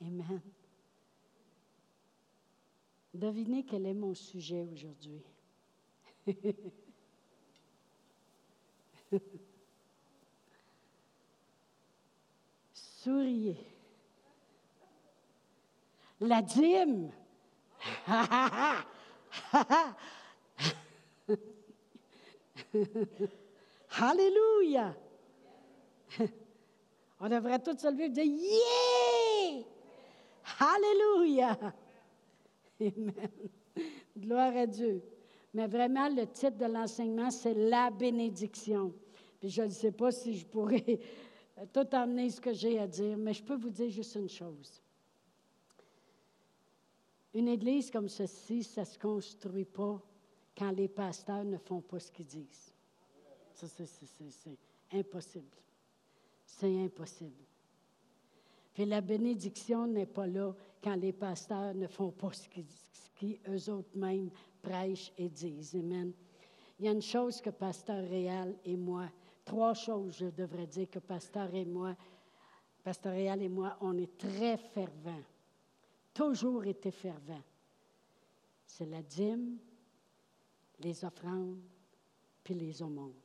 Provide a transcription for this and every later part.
Amen. Devinez quel est mon sujet aujourd'hui. Souriez. La dîme. Alléluia. On devrait tous se lever et dire Yeah! Alléluia! Amen. Gloire à Dieu. Mais vraiment, le titre de l'enseignement, c'est la bénédiction. Puis je ne sais pas si je pourrais tout emmener ce que j'ai à dire, mais je peux vous dire juste une chose. Une église comme ceci, ça ne se construit pas quand les pasteurs ne font pas ce qu'ils disent. Ça, c'est impossible. C'est impossible. Puis la bénédiction n'est pas là quand les pasteurs ne font pas ce qu'ils eux-mêmes prêchent et disent. Amen. Il y a une chose que Pasteur Réal et moi, trois choses, je devrais dire, que Pasteur et moi, Pasteur Réal et moi, on est très fervents, toujours été fervents. C'est la dîme, les offrandes, puis les aumônes.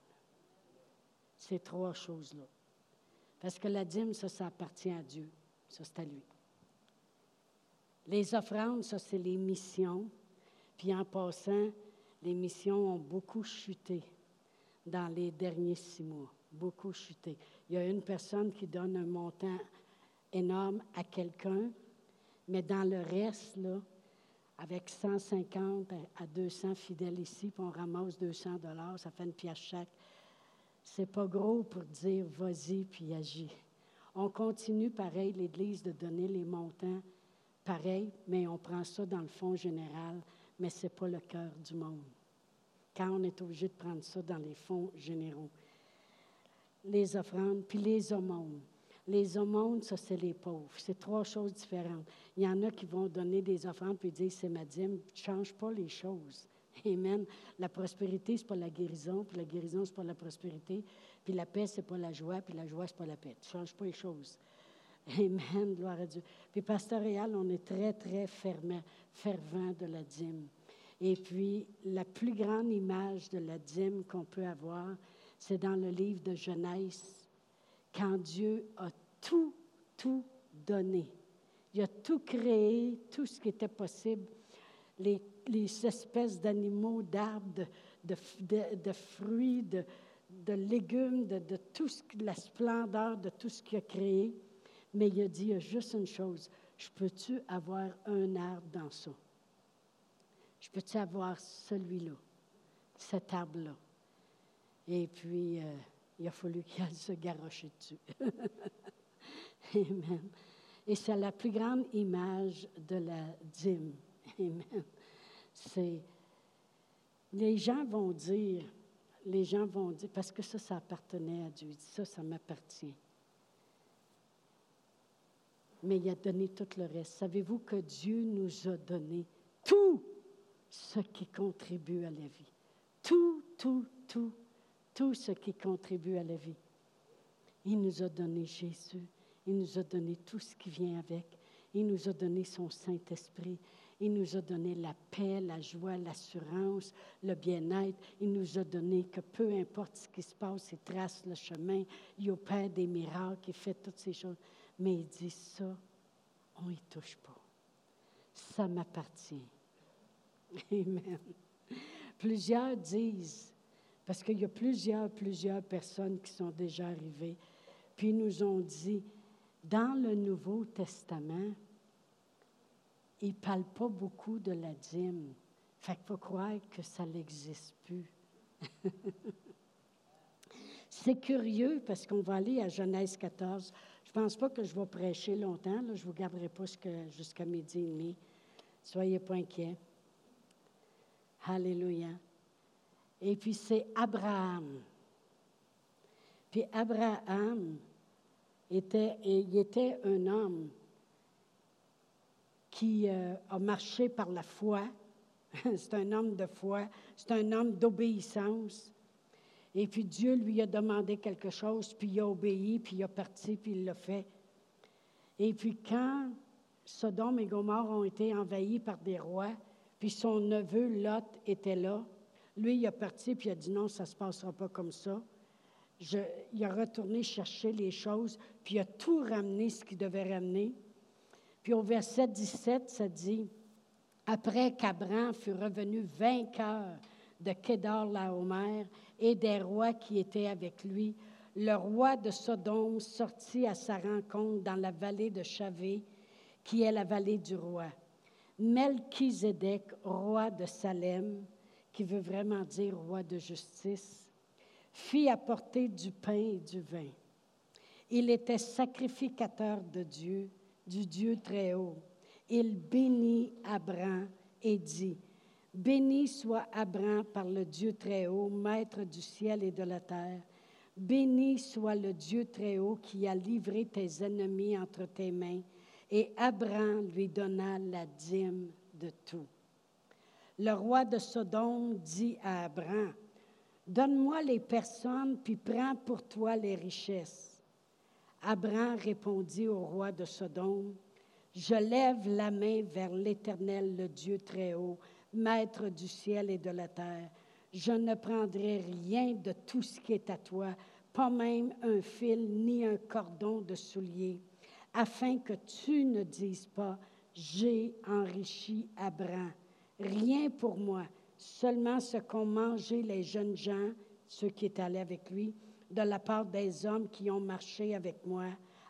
Ces trois choses-là. Parce que la dîme, ça, ça appartient à Dieu. Ça, c'est à lui. Les offrandes, ça, c'est les missions. Puis en passant, les missions ont beaucoup chuté dans les derniers six mois. Beaucoup chuté. Il y a une personne qui donne un montant énorme à quelqu'un, mais dans le reste, là, avec 150 à 200 fidèles ici, puis on ramasse 200 dollars, ça fait une pièce chaque. C'est pas gros pour dire vas-y puis agis. On continue pareil, l'Église, de donner les montants pareil, mais on prend ça dans le fond général, mais ce n'est pas le cœur du monde. Quand on est obligé de prendre ça dans les fonds généraux. Les offrandes, puis les aumônes. Les aumônes, ça, c'est les pauvres. C'est trois choses différentes. Il y en a qui vont donner des offrandes puis dire c'est ma dîme. Ne change pas les choses. Amen. La prospérité, ce n'est pas la guérison, puis la guérison, ce n'est pas la prospérité, puis la paix, ce n'est pas la joie, puis la joie, ce n'est pas la paix. Tu changes pas les choses. Amen, gloire à Dieu. Puis pastoral, on est très, très fervent, fervent de la dîme. Et puis, la plus grande image de la dîme qu'on peut avoir, c'est dans le livre de Genèse, quand Dieu a tout, tout donné. Il a tout créé, tout ce qui était possible. Les, les espèces d'animaux, d'arbres, de, fruits, de, légumes, de, tout la splendeur de tout ce qu'il a créé. Mais il a dit, juste une chose, je peux-tu avoir un arbre dans ça? Je peux-tu avoir celui-là, cet arbre-là? Et puis, euh, il a fallu qu'il se garrocher dessus. Amen. Et c'est la plus grande image de la dîme. Amen. C'est. Les gens vont dire, les gens vont dire, parce que ça, ça appartenait à Dieu. Ça, ça m'appartient mais il a donné tout le reste. Savez-vous que Dieu nous a donné tout ce qui contribue à la vie? Tout, tout, tout, tout ce qui contribue à la vie. Il nous a donné Jésus. Il nous a donné tout ce qui vient avec. Il nous a donné son Saint-Esprit. Il nous a donné la paix, la joie, l'assurance, le bien-être. Il nous a donné que peu importe ce qui se passe, il trace le chemin. Il opère des miracles, il fait toutes ces choses. Mais il dit ça, on n'y touche pas. Ça m'appartient. Amen. Plusieurs disent, parce qu'il y a plusieurs, plusieurs personnes qui sont déjà arrivées, puis nous ont dit, dans le Nouveau Testament, il ne parle pas beaucoup de la dîme. Fait qu'il faut croire que ça n'existe plus. C'est curieux parce qu'on va aller à Genèse 14. Je ne pense pas que je vais prêcher longtemps. je ne vous garderai pas jusqu'à midi et demi. Soyez pas inquiets. Alléluia. Et puis c'est Abraham. Puis Abraham il était un homme qui euh, a marché par la foi. c'est un homme de foi, c'est un homme d'obéissance. Et puis Dieu lui a demandé quelque chose, puis il a obéi, puis il a parti, puis il l'a fait. Et puis quand Sodome et Gomorre ont été envahis par des rois, puis son neveu Lot était là, lui, il a parti, puis il a dit non, ça ne se passera pas comme ça. il a retourné chercher les choses, puis il a tout ramené ce qu'il devait ramener. Puis au verset 17, ça dit, après qu'Abram fut revenu vainqueur de Kédar Laomer et des rois qui étaient avec lui, le roi de Sodome sortit à sa rencontre dans la vallée de Chavé, qui est la vallée du roi. Melchizedek, roi de Salem, qui veut vraiment dire roi de justice, fit apporter du pain et du vin. Il était sacrificateur de Dieu, du Dieu très haut. Il bénit Abraham et dit, Béni soit Abraham par le Dieu très haut, maître du ciel et de la terre. Béni soit le Dieu très haut qui a livré tes ennemis entre tes mains. Et Abraham lui donna la dîme de tout. Le roi de Sodome dit à Abraham, Donne-moi les personnes, puis prends pour toi les richesses. Abraham répondit au roi de Sodome, Je lève la main vers l'Éternel, le Dieu très haut, maître du ciel et de la terre. Je ne prendrai rien de tout ce qui est à toi, pas même un fil ni un cordon de soulier, afin que tu ne dises pas, j'ai enrichi Abraham. Rien pour moi, seulement ce qu'ont mangé les jeunes gens, ceux qui étaient allés avec lui, de la part des hommes qui ont marché avec moi,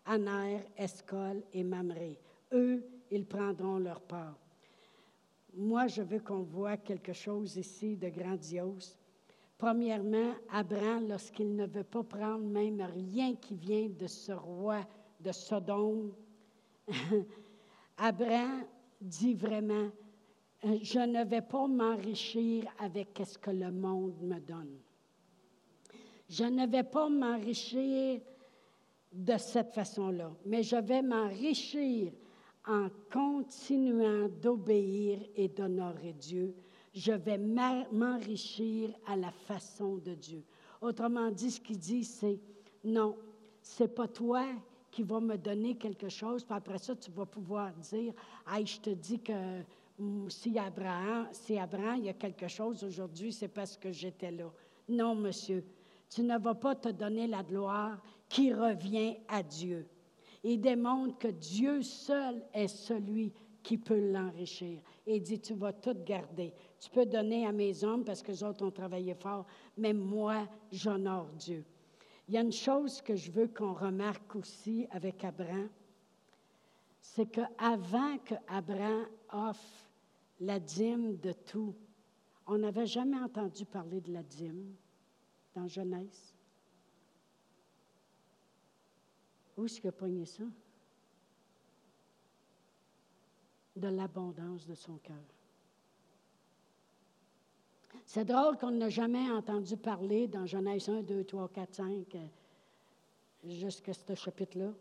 Aner, Escol et Mamré. Eux, ils prendront leur part. Moi, je veux qu'on voit quelque chose ici de grandiose. Premièrement, Abraham, lorsqu'il ne veut pas prendre même rien qui vient de ce roi de Sodome, Abraham dit vraiment, je ne vais pas m'enrichir avec ce que le monde me donne. Je ne vais pas m'enrichir de cette façon-là, mais je vais m'enrichir en continuant d'obéir et d'honorer Dieu. Je vais m'enrichir à la façon de Dieu. Autrement dit, ce qu'il dit, c'est non, c'est pas toi qui vas me donner quelque chose, puis après ça, tu vas pouvoir dire, hey, je te dis que mm, si Abraham, si Abraham, il y a quelque chose aujourd'hui, c'est parce que j'étais là. Non, monsieur, tu ne vas pas te donner la gloire qui revient à Dieu il démontre que Dieu seul est celui qui peut l'enrichir. Et il dit, tu vas tout garder. Tu peux donner à mes hommes parce que les autres ont travaillé fort, mais moi, j'honore Dieu. Il y a une chose que je veux qu'on remarque aussi avec Abraham, c'est qu'avant que Abraham offre la dîme de tout, on n'avait jamais entendu parler de la dîme dans Genèse. Où est-ce qu'il a pogné ça? De l'abondance de son cœur. C'est drôle qu'on n'a jamais entendu parler dans Genèse 1, 2, 3, 4, 5, jusqu'à ce chapitre-là.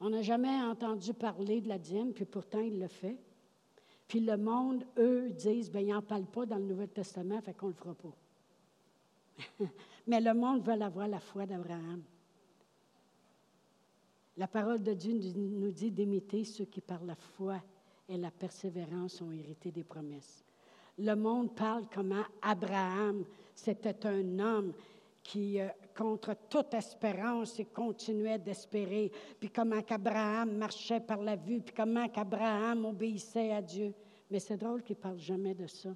On n'a jamais entendu parler de la dîme, puis pourtant il le fait. Puis le monde, eux, disent, bien, ils n'en parlent pas dans le Nouveau Testament, fait qu'on ne le fera pas. Mais le monde veut avoir la foi d'Abraham. La parole de Dieu nous dit d'imiter ceux qui par la foi et la persévérance ont hérité des promesses. Le monde parle comment Abraham, c'était un homme qui, euh, contre toute espérance, continuait d'espérer, puis comment qu'Abraham marchait par la vue, puis comment qu'Abraham obéissait à Dieu. Mais c'est drôle qu'il ne parle jamais de ça.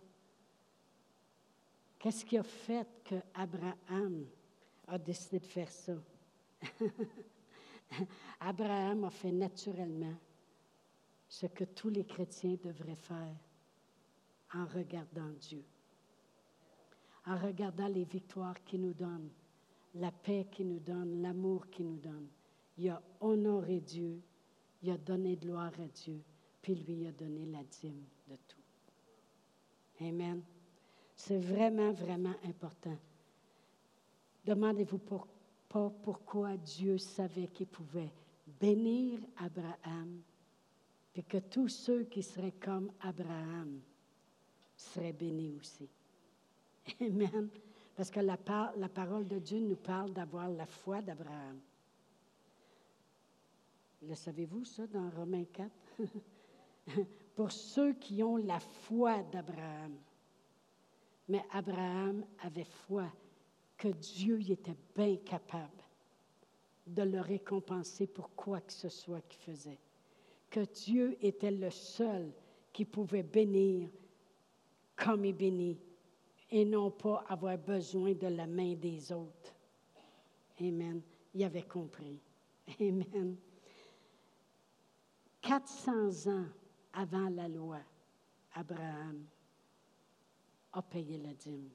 Qu'est-ce qui a fait qu'Abraham a décidé de faire ça? Abraham a fait naturellement ce que tous les chrétiens devraient faire en regardant Dieu, en regardant les victoires qu'il nous donne, la paix qu'il nous donne, l'amour qu'il nous donne. Il a honoré Dieu, il a donné de gloire à Dieu, puis lui a donné la dîme de tout. Amen. C'est vraiment, vraiment important. Demandez-vous pas pourquoi Dieu savait qu'il pouvait bénir Abraham, et que tous ceux qui seraient comme Abraham seraient bénis aussi. Amen. Parce que la, la parole de Dieu nous parle d'avoir la foi d'Abraham. Le savez-vous, ça, dans Romains 4? pour ceux qui ont la foi d'Abraham. Mais Abraham avait foi que Dieu était bien capable de le récompenser pour quoi que ce soit qu'il faisait. Que Dieu était le seul qui pouvait bénir comme il bénit et non pas avoir besoin de la main des autres. Amen. Il avait compris. Amen. 400 ans avant la loi, Abraham a payé la dîme.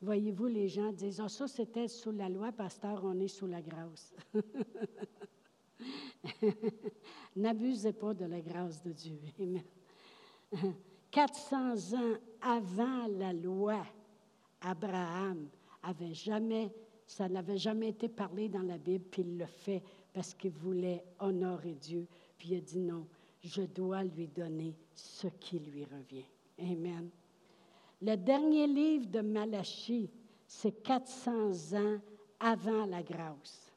Voyez-vous, les gens disent, ah, ça c'était sous la loi, pasteur, on est sous la grâce. N'abusez pas de la grâce de Dieu. Amen. 400 ans avant la loi, Abraham avait jamais, ça n'avait jamais été parlé dans la Bible, puis il le fait parce qu'il voulait honorer Dieu. Puis il a dit non, je dois lui donner ce qui lui revient. Amen. Le dernier livre de Malachie, c'est 400 ans avant la grâce.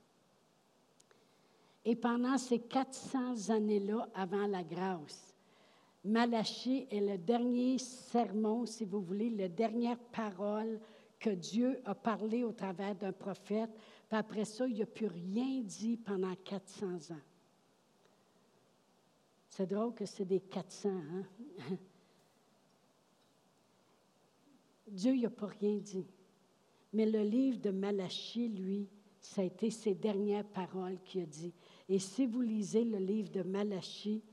Et pendant ces 400 années-là, avant la grâce, Malachie est le dernier sermon, si vous voulez, la dernière parole que Dieu a parlé au travers d'un prophète. Puis après ça, il n'a plus rien dit pendant 400 ans. C'est drôle que c'est des 400, hein? Dieu n'a pas rien dit. Mais le livre de Malachie, lui, ça a été ses dernières paroles qu'il a dit. Et si vous lisez le livre de Malachie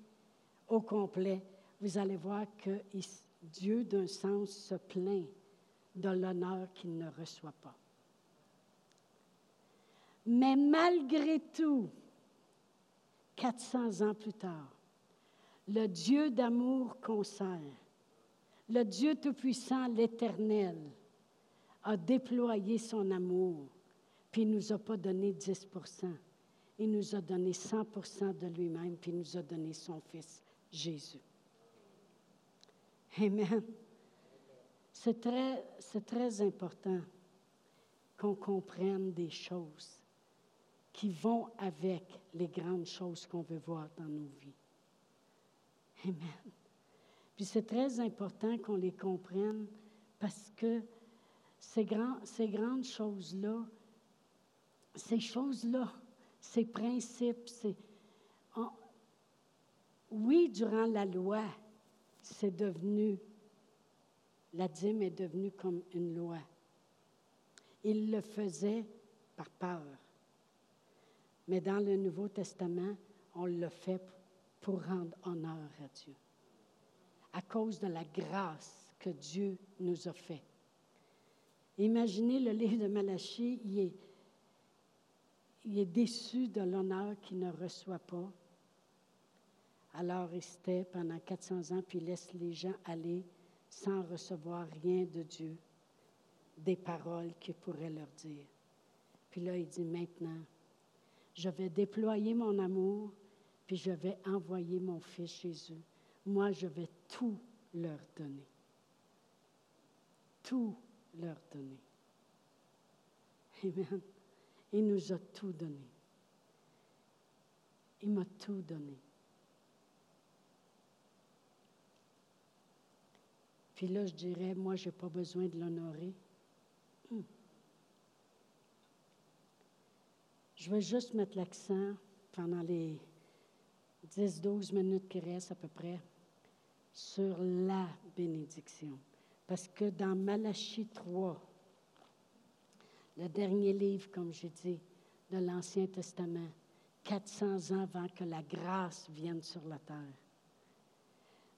au complet, vous allez voir que Dieu, d'un sens, se plaint de l'honneur qu'il ne reçoit pas. Mais malgré tout, 400 ans plus tard, le Dieu d'amour qu'on le Dieu Tout-Puissant, l'Éternel, a déployé son amour, puis il ne nous a pas donné 10% Il nous a donné 100% de lui-même, puis il nous a donné son Fils, Jésus. Amen. C'est très, très important qu'on comprenne des choses qui vont avec les grandes choses qu'on veut voir dans nos vies. Amen. Puis c'est très important qu'on les comprenne parce que ces, grandes choses-là, ces choses-là, ces principes, oui, durant la loi, c'est devenu, la dîme est devenue comme une loi. Il le faisait par peur. Mais dans le Nouveau Testament, on le fait pour rendre honneur à Dieu à cause de la grâce que Dieu nous a fait. Imaginez le livre de Malachie, il est, il est déçu de l'honneur qu'il ne reçoit pas. Alors il se tait pendant 400 ans, puis il laisse les gens aller sans recevoir rien de Dieu, des paroles qu'il pourrait leur dire. Puis là, il dit maintenant, je vais déployer mon amour, puis je vais envoyer mon Fils Jésus moi, je vais tout leur donner. Tout leur donner. Amen. Il nous a tout donné. Il m'a tout donné. Puis là, je dirais, moi, je n'ai pas besoin de l'honorer. Hmm. Je vais juste mettre l'accent pendant les 10-12 minutes qui restent à peu près sur la bénédiction. Parce que dans Malachie 3, le dernier livre, comme j'ai dit, de l'Ancien Testament, 400 ans avant que la grâce vienne sur la terre.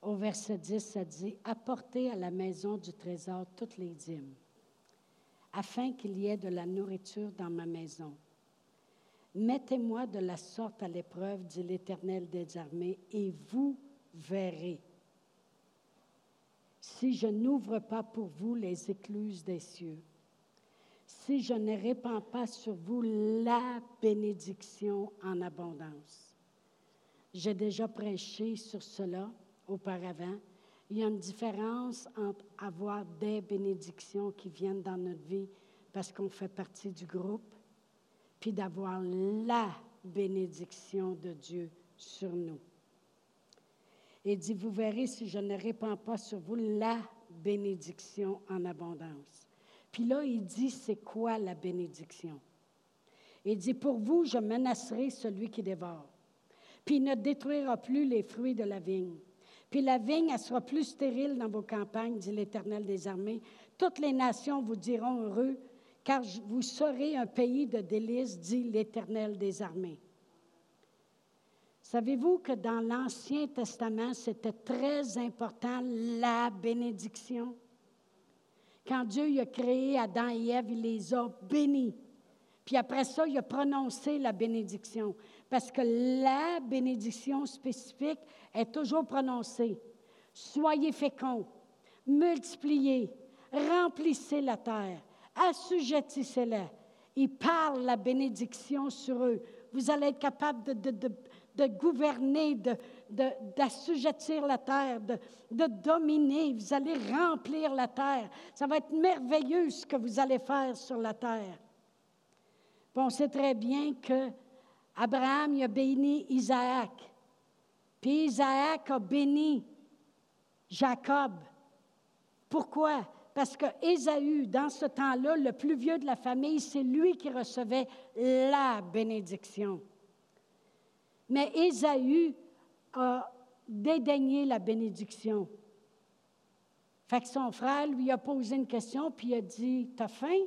Au verset 10, ça dit, Apportez à la maison du trésor toutes les dîmes, afin qu'il y ait de la nourriture dans ma maison. Mettez-moi de la sorte à l'épreuve, dit l'Éternel des armées, et vous verrez si je n'ouvre pas pour vous les écluses des cieux, si je ne répands pas sur vous la bénédiction en abondance. J'ai déjà prêché sur cela auparavant. Il y a une différence entre avoir des bénédictions qui viennent dans notre vie parce qu'on fait partie du groupe, puis d'avoir la bénédiction de Dieu sur nous. Et dit, vous verrez si je ne répands pas sur vous la bénédiction en abondance. Puis là, il dit, c'est quoi la bénédiction? Il dit, pour vous, je menacerai celui qui dévore. Puis il ne détruira plus les fruits de la vigne. Puis la vigne, elle sera plus stérile dans vos campagnes, dit l'Éternel des armées. Toutes les nations vous diront heureux, car vous serez un pays de délices, dit l'Éternel des armées. Savez-vous que dans l'Ancien Testament, c'était très important la bénédiction? Quand Dieu a créé Adam et Ève, il les a bénis. Puis après ça, il a prononcé la bénédiction. Parce que la bénédiction spécifique est toujours prononcée. Soyez féconds, multipliez, remplissez la terre, assujettissez-la. Il parle la bénédiction sur eux. Vous allez être capable de, de, de gouverner, d'assujettir la terre, de, dominer. Vous allez remplir la terre. Ça va être merveilleux ce que vous allez faire sur la terre. on sait très bien que Abraham a béni Isaac. Puis Isaac a béni Jacob. Pourquoi? Parce que Ésaü, dans ce temps-là, le plus vieux de la famille, c'est lui qui recevait la bénédiction. Mais Ésaü a dédaigné la bénédiction. Fait que son frère lui a posé une question, puis il a dit T'as faim?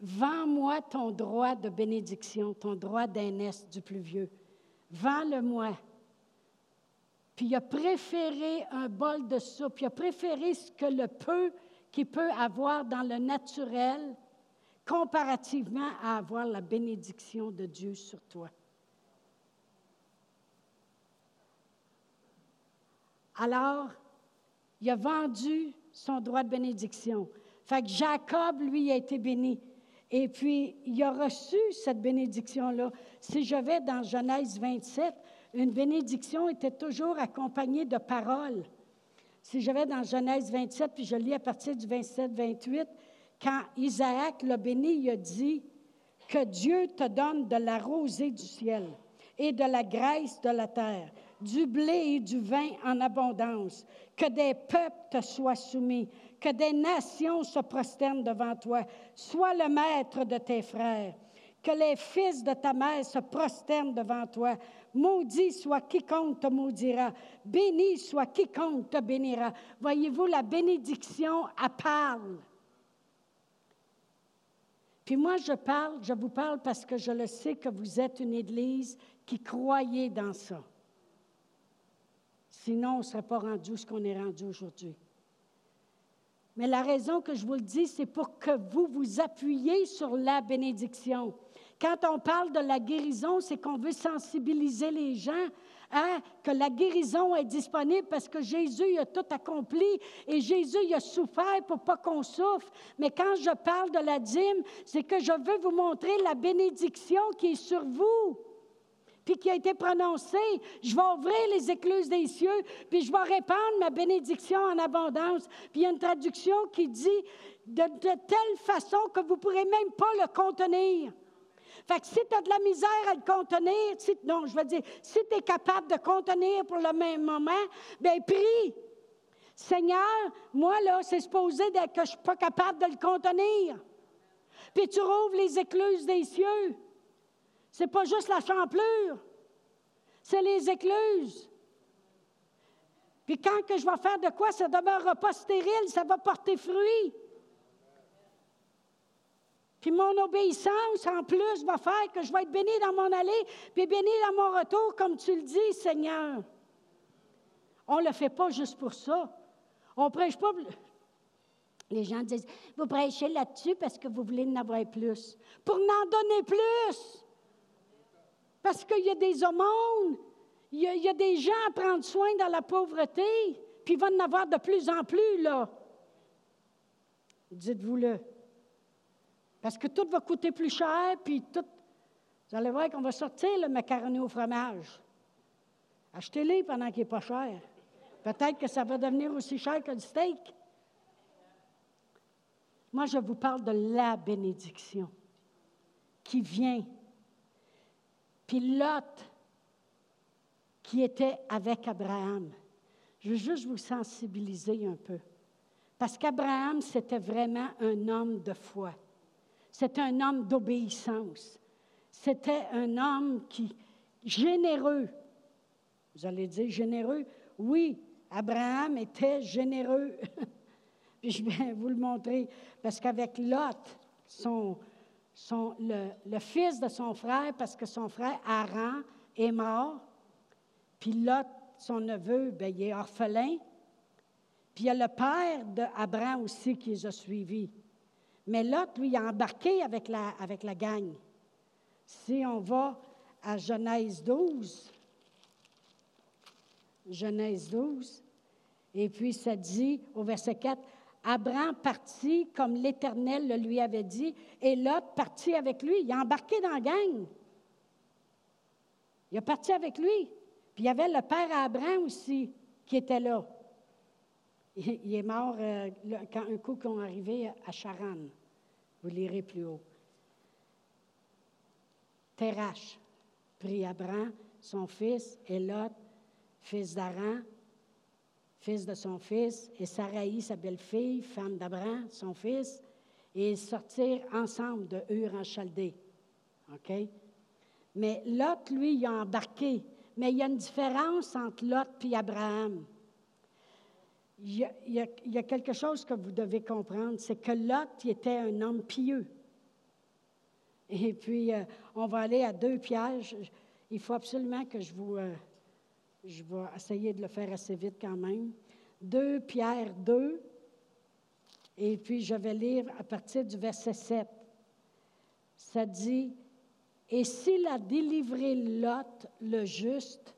Vends-moi ton droit de bénédiction, ton droit d'aînesse du plus vieux. Vends-le-moi. Puis il a préféré un bol de soupe, il a préféré ce que le peu qu'il peut avoir dans le naturel comparativement à avoir la bénédiction de Dieu sur toi. Alors, il a vendu son droit de bénédiction. Fait que Jacob, lui, a été béni. Et puis, il a reçu cette bénédiction-là. Si je vais dans Genèse 27, une bénédiction était toujours accompagnée de paroles. Si je vais dans Genèse 27, puis je lis à partir du 27-28, quand Isaac l'a béni, il a dit que Dieu te donne de la rosée du ciel et de la graisse de la terre, du blé et du vin en abondance, que des peuples te soient soumis, que des nations se prosternent devant toi. Sois le maître de tes frères, que les fils de ta mère se prosternent devant toi. Maudit soit quiconque te maudira, béni soit quiconque te bénira. Voyez-vous, la bénédiction, à parle. Puis moi, je parle, je vous parle parce que je le sais que vous êtes une Église qui croyez dans ça. Sinon, on ne serait pas rendu ce qu'on est rendu aujourd'hui. Mais la raison que je vous le dis, c'est pour que vous vous appuyiez sur la bénédiction. Quand on parle de la guérison, c'est qu'on veut sensibiliser les gens Hein, que la guérison est disponible parce que Jésus a tout accompli et Jésus a souffert pour pas qu'on souffre. Mais quand je parle de la dîme, c'est que je veux vous montrer la bénédiction qui est sur vous puis qui a été prononcée. Je vais ouvrir les écluses des cieux, puis je vais répandre ma bénédiction en abondance. Puis il y a une traduction qui dit de, de telle façon que vous ne pourrez même pas le contenir. Si tu as de la misère à le contenir, si, non, je veux dire, si tu es capable de contenir pour le même moment, bien, prie. Seigneur, moi, là, c'est supposé que je ne suis pas capable de le contenir. Puis tu rouvres les écluses des cieux. C'est pas juste la champlure, c'est les écluses. Puis quand que je vais faire de quoi, ça ne demeurera pas stérile, ça va porter fruit. Puis mon obéissance, en plus, va faire que je vais être béni dans mon allée, puis béni dans mon retour, comme tu le dis, Seigneur. On ne le fait pas juste pour ça. On ne prêche pas. Les gens disent, vous prêchez là-dessus parce que vous voulez en avoir plus. Pour n'en donner plus. Parce qu'il y a des aumônes, il y, il y a des gens à prendre soin dans la pauvreté, puis il va en avoir de plus en plus, là. Dites-vous-le. Parce que tout va coûter plus cher, puis tout. Vous allez voir qu'on va sortir le macaroni au fromage. Achetez-les pendant qu'il n'est pas cher. Peut-être que ça va devenir aussi cher que le steak. Moi, je vous parle de la bénédiction. qui vient. Puis Lot, qui était avec Abraham. Je veux juste vous sensibiliser un peu. Parce qu'Abraham, c'était vraiment un homme de foi. C'était un homme d'obéissance. C'était un homme qui, généreux. Vous allez dire généreux? Oui, Abraham était généreux. Puis je vais vous le montrer. Parce qu'avec Lot, son, le, fils de son frère, parce que son frère Aaron est mort, puis Lot, son neveu, bien, il est orphelin. Puis il y a le père d'Abraham aussi qui les a suivis. Mais Lot, lui, a embarqué avec la, avec gang. Si on va à Genèse 12, Genèse 12, et puis ça dit au verset 4, Abraham partit comme l'Éternel le lui avait dit, et Lot partit avec lui. Il a embarqué dans la gang. Il a parti avec lui. Puis il y avait le père Abraham aussi qui était là. Il est mort euh, quand un coup qu'on arrivé à Charan. Vous lirez plus haut. Terach prit Abraham, son fils, et Lot, fils d'Aran, fils de son fils, et Saraï, sa belle-fille, femme d'Abraham, son fils, et ils sortirent ensemble de Ur en Chaldée. OK? Mais Lot, lui, il a embarqué. Mais il y a une différence entre Lot et Abraham. Il y, a, quelque chose que vous devez comprendre, c'est que Lot était un homme pieux. Et puis, euh, on va aller à deux pièges. Il faut absolument que je vous... Euh, je vais essayer de le faire assez vite quand même. 2 Pierre 2, et puis je vais lire à partir du verset 7. Ça dit, Et s'il a délivré Lot, le juste,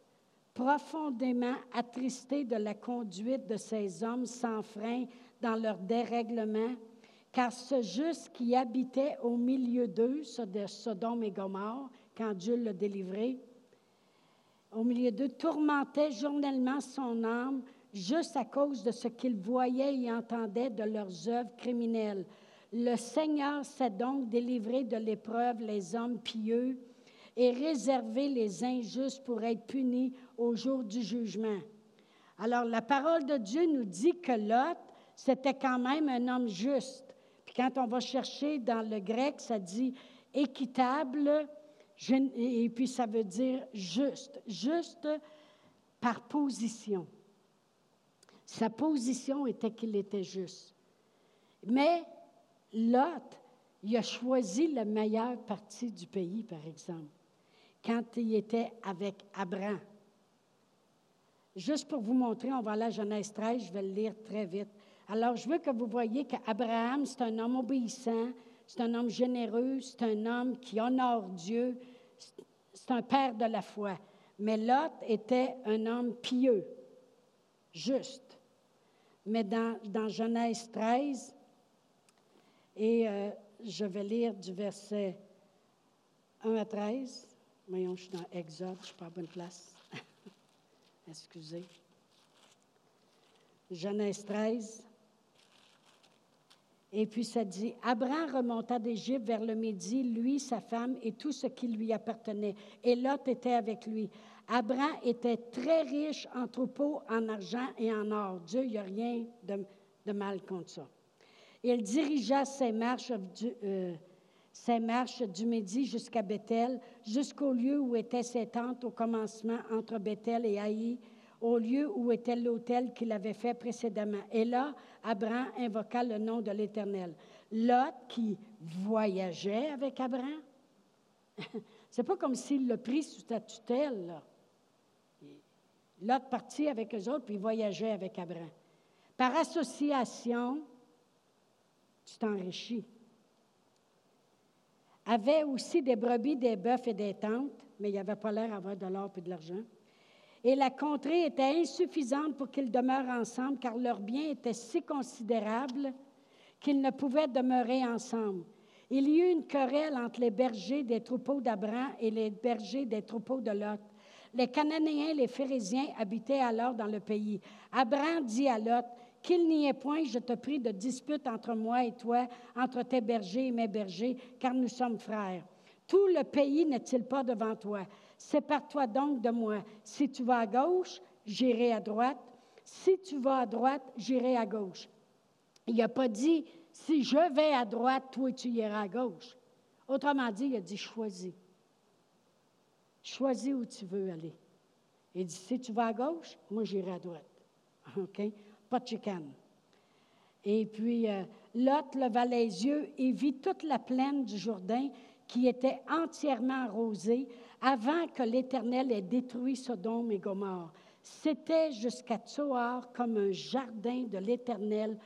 profondément attristé de la conduite de ces hommes sans frein dans leur dérèglement, car ce juste qui habitait au milieu d'eux, de Sodome et Gomorre, quand Dieu l'a délivré, au milieu d'eux, tourmentait journellement son âme juste à cause de ce qu'il voyait et entendait de leurs œuvres criminelles. Le Seigneur s'est donc délivré de l'épreuve les hommes pieux et réservé les injustes pour être punis au jour du jugement. Alors la parole de Dieu nous dit que Lot, c'était quand même un homme juste. Puis quand on va chercher dans le grec, ça dit équitable, et puis ça veut dire juste, juste par position. Sa position était qu'il était juste. Mais Lot, il a choisi la meilleure partie du pays, par exemple, quand il était avec Abraham. Juste pour vous montrer, on va aller à Genèse 13, je vais le lire très vite. Alors, je veux que vous voyez qu'Abraham, c'est un homme obéissant, c'est un homme généreux, c'est un homme qui honore Dieu, c'est un père de la foi. Mais Lot était un homme pieux, juste. Mais dans, dans Genèse 13, et euh, je vais lire du verset 1 à 13. Voyons, je suis dans Exode, je ne suis pas à bonne place. Excusez. Genèse 13. Et puis ça dit, Abraham remonta d'Égypte vers le Midi, lui, sa femme et tout ce qui lui appartenait. Et Lot était avec lui. Abraham était très riche en troupeaux, en argent et en or. Dieu, il n'y a rien de, mal contre ça. Il dirigea ses marches euh, ses marches du Midi jusqu'à Bethel, jusqu'au lieu où étaient ses tentes au commencement entre Bethel et Haï, au lieu où était l'autel qu'il avait fait précédemment. Et là, Abraham invoqua le nom de l'Éternel. Lot, qui voyageait avec Abraham, c'est pas comme s'il l'a pris sous ta tutelle. Lot partit avec eux autres, puis voyageait avec Abraham. Par association, tu t'enrichis. Avait aussi des brebis, des bœufs et des tentes, mais il n'y avait pas l'air d'avoir de l'or et de l'argent et la contrée était insuffisante pour qu'ils demeurent ensemble, car leurs biens étaient si considérables qu'ils ne pouvaient demeurer ensemble. Il y eut une querelle entre les bergers des troupeaux d'Abraham et les bergers des troupeaux de Lot. Les Cananéens les Phérésiens habitaient alors dans le pays. Abraham dit à Lot, Qu'il n'y ait point, je te prie, de dispute entre moi et toi, entre tes bergers et mes bergers, car nous sommes frères. Tout le pays n'est-il pas devant toi? Sépare-toi donc de moi. Si tu vas à gauche, j'irai à droite. Si tu vas à droite, j'irai à gauche. Il n'a pas dit, si je vais à droite, toi tu iras à gauche. Autrement dit, il a dit, choisis. Choisis où tu veux aller. Il dit, si tu vas à gauche, moi j'irai à droite. OK? Et puis, euh, Lot leva les yeux et vit toute la plaine du Jourdain qui était entièrement arrosée avant que l'Éternel ait détruit Sodome et Gomorre. C'était jusqu'à Tsoar comme un jardin de l'Éternel,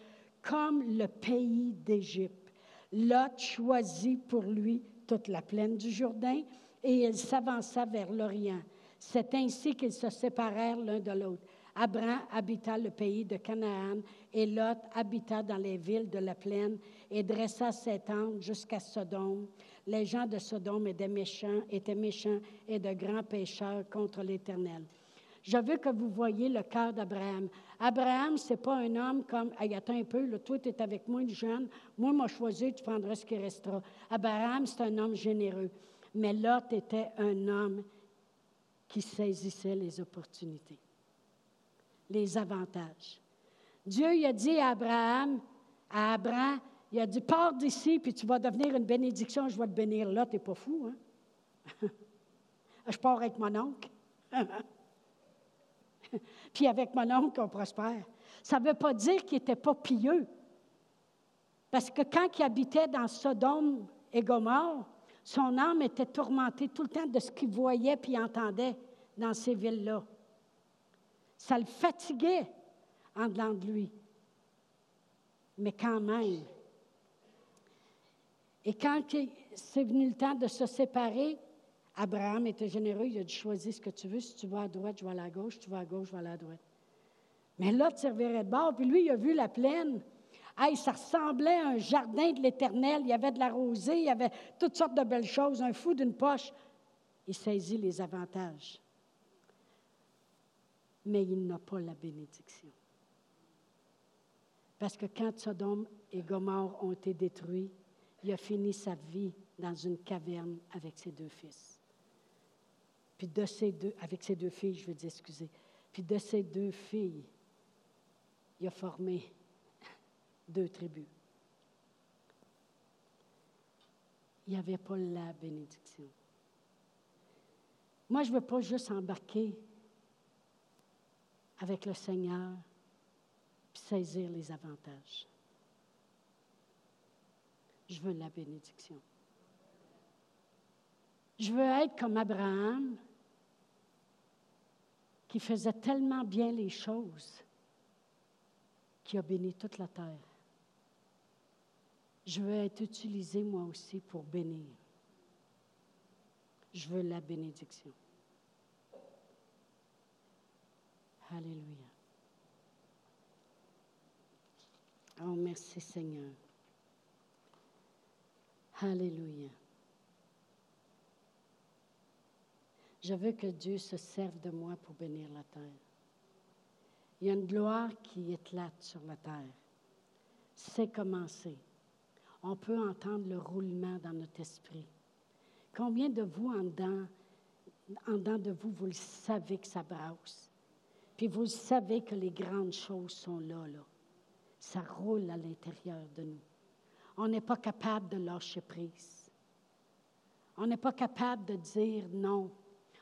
comme le pays d'Égypte. Lot choisit pour lui toute la plaine du Jourdain et il s'avança vers l'Orient. C'est ainsi qu'ils se séparèrent l'un de l'autre. Abraham habita le pays de Canaan et Lot habita dans les villes de la plaine et dressa ses tentes jusqu'à Sodome. Les gens de Sodome étaient méchants, étaient méchants et de grands pécheurs contre l'Éternel. Je veux que vous voyez le cœur d'Abraham. Abraham, ce n'est pas un homme comme, hey, attends un peu, le toi, tu es avec moi, jeune, moi, moi, choisi, tu prendras ce qui restera. Abraham, c'est un homme généreux. Mais Lot était un homme qui saisissait les opportunités les avantages. Dieu a dit à Abraham, à Abraham, il a dit, pars d'ici, puis tu vas devenir une bénédiction, je vais te bénir. Là, tu n'es pas fou, hein? je pars avec mon oncle. puis avec mon oncle, on prospère. Ça ne veut pas dire qu'il n'était pas pieux. Parce que quand il habitait dans Sodome et Gomorre, son âme était tourmentée tout le temps de ce qu'il voyait puis entendait dans ces villes-là. Ça le fatiguait en dedans de lui. Mais quand même. Et quand c'est venu le temps de se séparer, Abraham était généreux, il a dit choisis ce que tu veux. Si tu vas à droite, je vais à la gauche. Si tu vas à gauche, je vais à la droite. Mais l'autre servirait de bord. Puis lui, il a vu la plaine. Hey, ça ressemblait à un jardin de l'Éternel. Il y avait de la rosée, il y avait toutes sortes de belles choses, un fou d'une poche. Il saisit les avantages mais il n'a pas la bénédiction. Parce que quand Sodome et Gomorre ont été détruits, il a fini sa vie dans une caverne avec ses deux fils. Puis de ces deux, ses deux filles, je veux dire, excusez. Puis de ces deux filles, il a formé deux tribus. Il n'y avait pas la bénédiction. Moi, je ne veux pas juste embarquer avec le Seigneur, puis saisir les avantages. Je veux la bénédiction. Je veux être comme Abraham, qui faisait tellement bien les choses, qui a béni toute la terre. Je veux être utilisé moi aussi pour bénir. Je veux la bénédiction. Alléluia. Oh, merci Seigneur. Alléluia. Je veux que Dieu se serve de moi pour bénir la terre. Il y a une gloire qui éclate sur la terre. C'est commencé. On peut entendre le roulement dans notre esprit. Combien de vous en dedans, en dedans de vous, vous le savez que ça brasse? Puis vous savez que les grandes choses sont là, là. Ça roule à l'intérieur de nous. On n'est pas capable de lâcher prise. On n'est pas capable de dire non.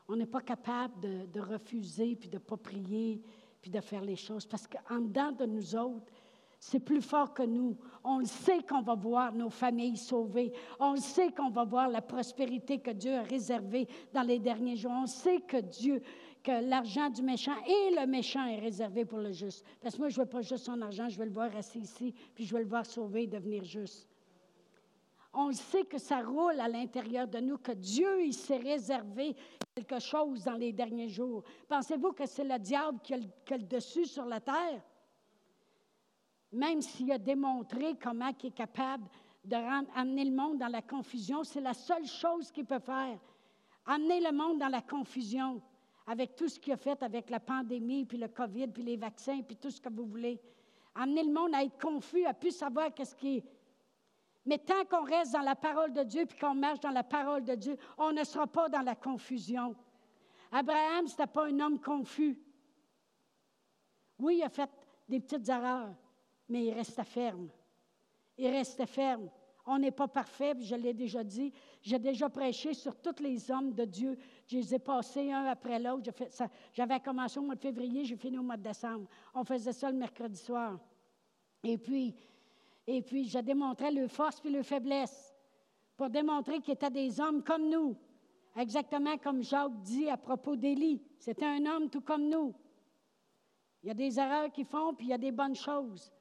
On n'est pas capable de, refuser, puis de ne pas prier, puis de faire les choses. Parce qu'en dedans de nous autres, c'est plus fort que nous. On le sait qu'on va voir nos familles sauvées. On le sait qu'on va voir la prospérité que Dieu a réservée dans les derniers jours. On sait que Dieu l'argent du méchant et le méchant est réservé pour le juste. Parce que moi, je ne veux pas juste son argent, je veux le voir assis ici, puis je veux le voir sauver et devenir juste. On sait que ça roule à l'intérieur de nous, que Dieu, il s'est réservé quelque chose dans les derniers jours. Pensez-vous que c'est le diable qui a, le, dessus sur la terre? Même s'il a démontré comment il est capable de le monde dans la confusion, c'est la seule chose qu'il peut faire. Amener le monde dans la confusion avec tout ce qu'il a fait avec la pandémie, puis le COVID, puis les vaccins, puis tout ce que vous voulez. Amener le monde à être confus, à plus savoir qu'est-ce qui est. Mais tant qu'on reste dans la parole de Dieu puis qu'on marche dans la parole de Dieu, on ne sera pas dans la confusion. Abraham, ce n'était pas un homme confus. Oui, il a fait des petites erreurs, mais il restait ferme. Il restait ferme. On n'est pas parfait, je l'ai déjà dit. J'ai déjà prêché sur tous les hommes de Dieu. Je les ai passés un après l'autre. J'avais commencé au mois de février, j'ai fini au mois de décembre. On faisait ça le mercredi soir. Et puis, et puis je démontrais leur force puis leur faiblesse pour démontrer qu'ils étaient des hommes comme nous. Exactement comme Jacques dit à propos d'Élie. C'était un homme tout comme nous. Il y a des erreurs qu'ils font, puis il y a des bonnes choses.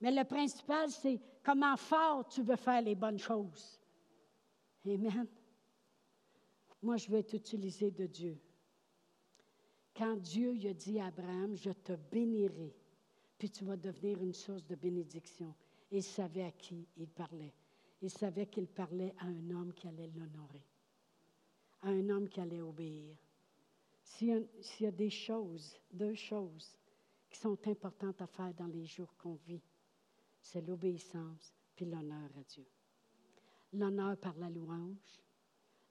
Mais le principal, c'est comment fort tu veux faire les bonnes choses. Amen. Moi, je veux être utilisé de Dieu. Quand Dieu a dit à Abraham, je te bénirai, puis tu vas devenir une source de bénédiction. Il savait à qui il parlait. Il savait qu'il parlait à un homme qui allait l'honorer, à un homme qui allait obéir. S'il y, a, des choses, deux choses qui sont importantes à faire dans les jours qu'on vit, c'est l'obéissance puis l'honneur à Dieu. L'honneur par la louange,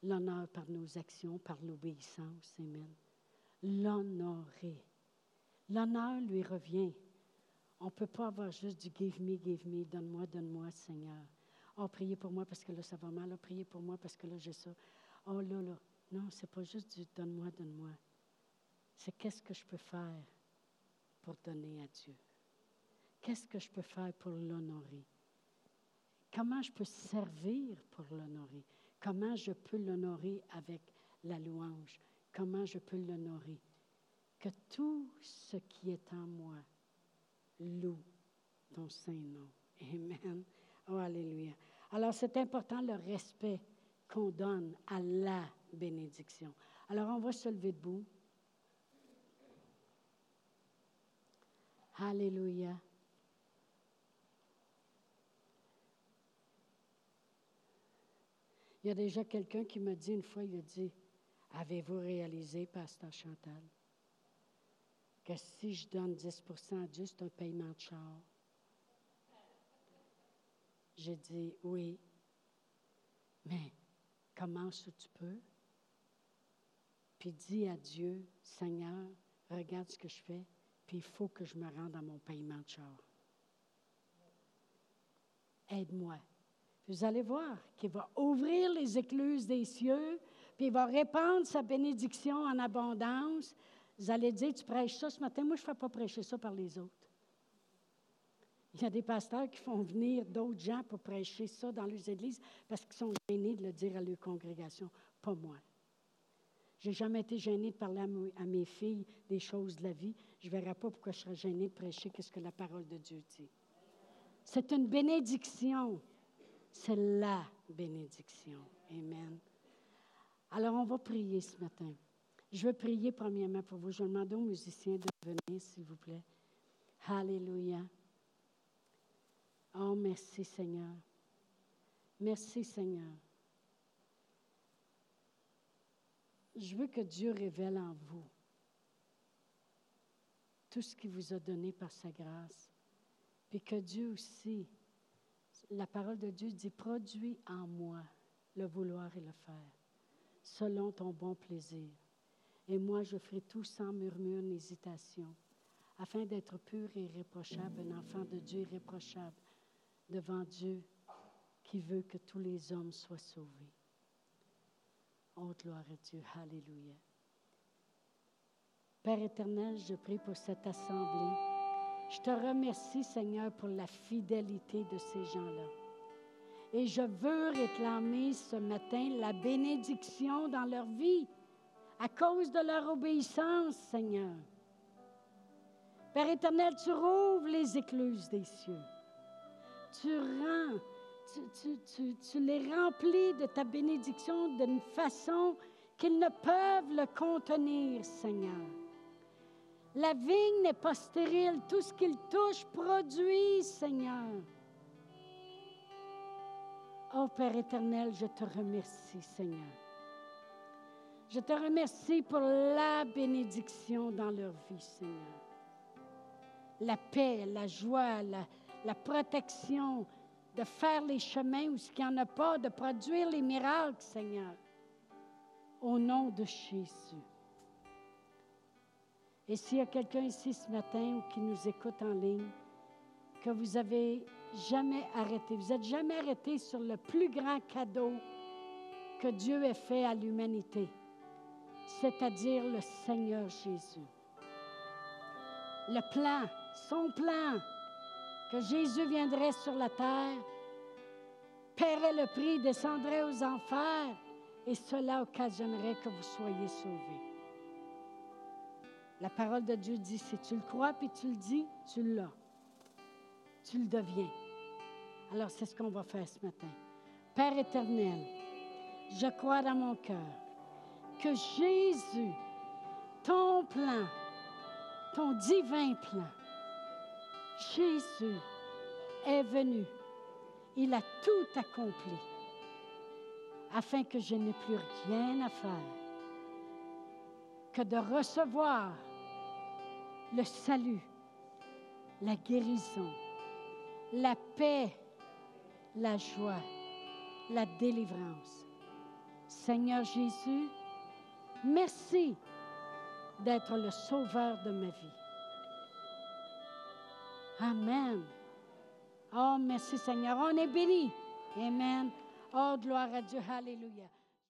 l'honneur par nos actions, par l'obéissance. Amen. L'honorer. L'honneur lui revient. On ne peut pas avoir juste du give me, give me, donne-moi, donne-moi, Seigneur. Oh, priez pour moi parce que là, ça va mal. Oh, priez pour moi parce que là, j'ai ça. Oh, là, là. Non, c'est pas juste du donne-moi, donne-moi. C'est qu'est-ce que je peux faire pour donner à Dieu? Qu'est-ce que je peux faire pour l'honorer? Comment je peux servir pour l'honorer? Comment je peux l'honorer avec la louange? Comment je peux l'honorer? Que tout ce qui est en moi loue ton Saint-Nom. Amen. Oh, Alléluia. Alors, c'est important le respect qu'on donne à la bénédiction. Alors, on va se lever debout. Alléluia. Il y a déjà quelqu'un qui m'a dit une fois, il a dit, avez-vous réalisé, pasteur Chantal, que si je donne 10 à Dieu, c'est un paiement de char? J'ai dit, oui, mais commence où tu peux, puis dis à Dieu, Seigneur, regarde ce que je fais, puis il faut que je me rende à mon paiement de char. Aide-moi vous allez voir qu'il va ouvrir les écluses des cieux, puis il va répandre sa bénédiction en abondance. Vous allez dire, tu prêches ça ce matin, moi je ne fais pas prêcher ça par les autres. Il y a des pasteurs qui font venir d'autres gens pour prêcher ça dans leurs églises parce qu'ils sont gênés de le dire à leur congrégation, pas moi. Je n'ai jamais été gênée de parler à, mes filles des choses de la vie. Je ne verrai pas pourquoi je serais gênée de prêcher ce que la parole de Dieu dit. C'est une bénédiction. C'est la bénédiction. Amen. Alors, on va prier ce matin. Je veux prier premièrement pour vous. Je vais demander aux musiciens de venir, s'il vous plaît. Alléluia. Oh, merci Seigneur. Merci Seigneur. Je veux que Dieu révèle en vous tout ce qu'il vous a donné par sa grâce. Puis que Dieu aussi la parole de Dieu dit, produis en moi le vouloir et le faire, selon ton bon plaisir. Et moi, je ferai tout sans murmure ni hésitation, afin d'être pur et irréprochable, un enfant de Dieu irréprochable devant Dieu qui veut que tous les hommes soient sauvés. Oh, gloire à Dieu. Alléluia. Père éternel, je prie pour cette assemblée. Je te remercie, Seigneur, pour la fidélité de ces gens-là. Et je veux réclamer ce matin la bénédiction dans leur vie à cause de leur obéissance, Seigneur. Père éternel, tu rouvres les écluses des cieux. Tu rends, tu, tu les remplis de ta bénédiction d'une façon qu'ils ne peuvent le contenir, Seigneur. La vigne n'est pas stérile. Tout ce qu'il touche produit, Seigneur. Oh Père éternel, je te remercie, Seigneur. Je te remercie pour la bénédiction dans leur vie, Seigneur. La paix, la joie, la, protection, de faire les chemins où il n'y en a pas, de produire les miracles, Seigneur. Au nom de Jésus. Et s'il y a quelqu'un ici ce matin ou qui nous écoute en ligne, que vous avez jamais arrêté, vous n'êtes jamais arrêté sur le plus grand cadeau que Dieu ait fait à l'humanité, c'est-à-dire le Seigneur Jésus. Le plan, son plan, que Jésus viendrait sur la terre, paierait le prix, descendrait aux enfers, et cela occasionnerait que vous soyez sauvés. La parole de Dieu dit, si tu le crois puis tu le dis, tu l'as. Tu le deviens. Alors c'est ce qu'on va faire ce matin. Père éternel, je crois dans mon cœur que Jésus, ton plan, ton divin plan, Jésus est venu. Il a tout accompli afin que je n'ai plus rien à faire que de recevoir le salut, la guérison, la paix, la joie, la délivrance. Seigneur Jésus, merci d'être le sauveur de ma vie. Amen. Oh, merci Seigneur. On est béni. Amen. Oh, gloire à Dieu. Alléluia.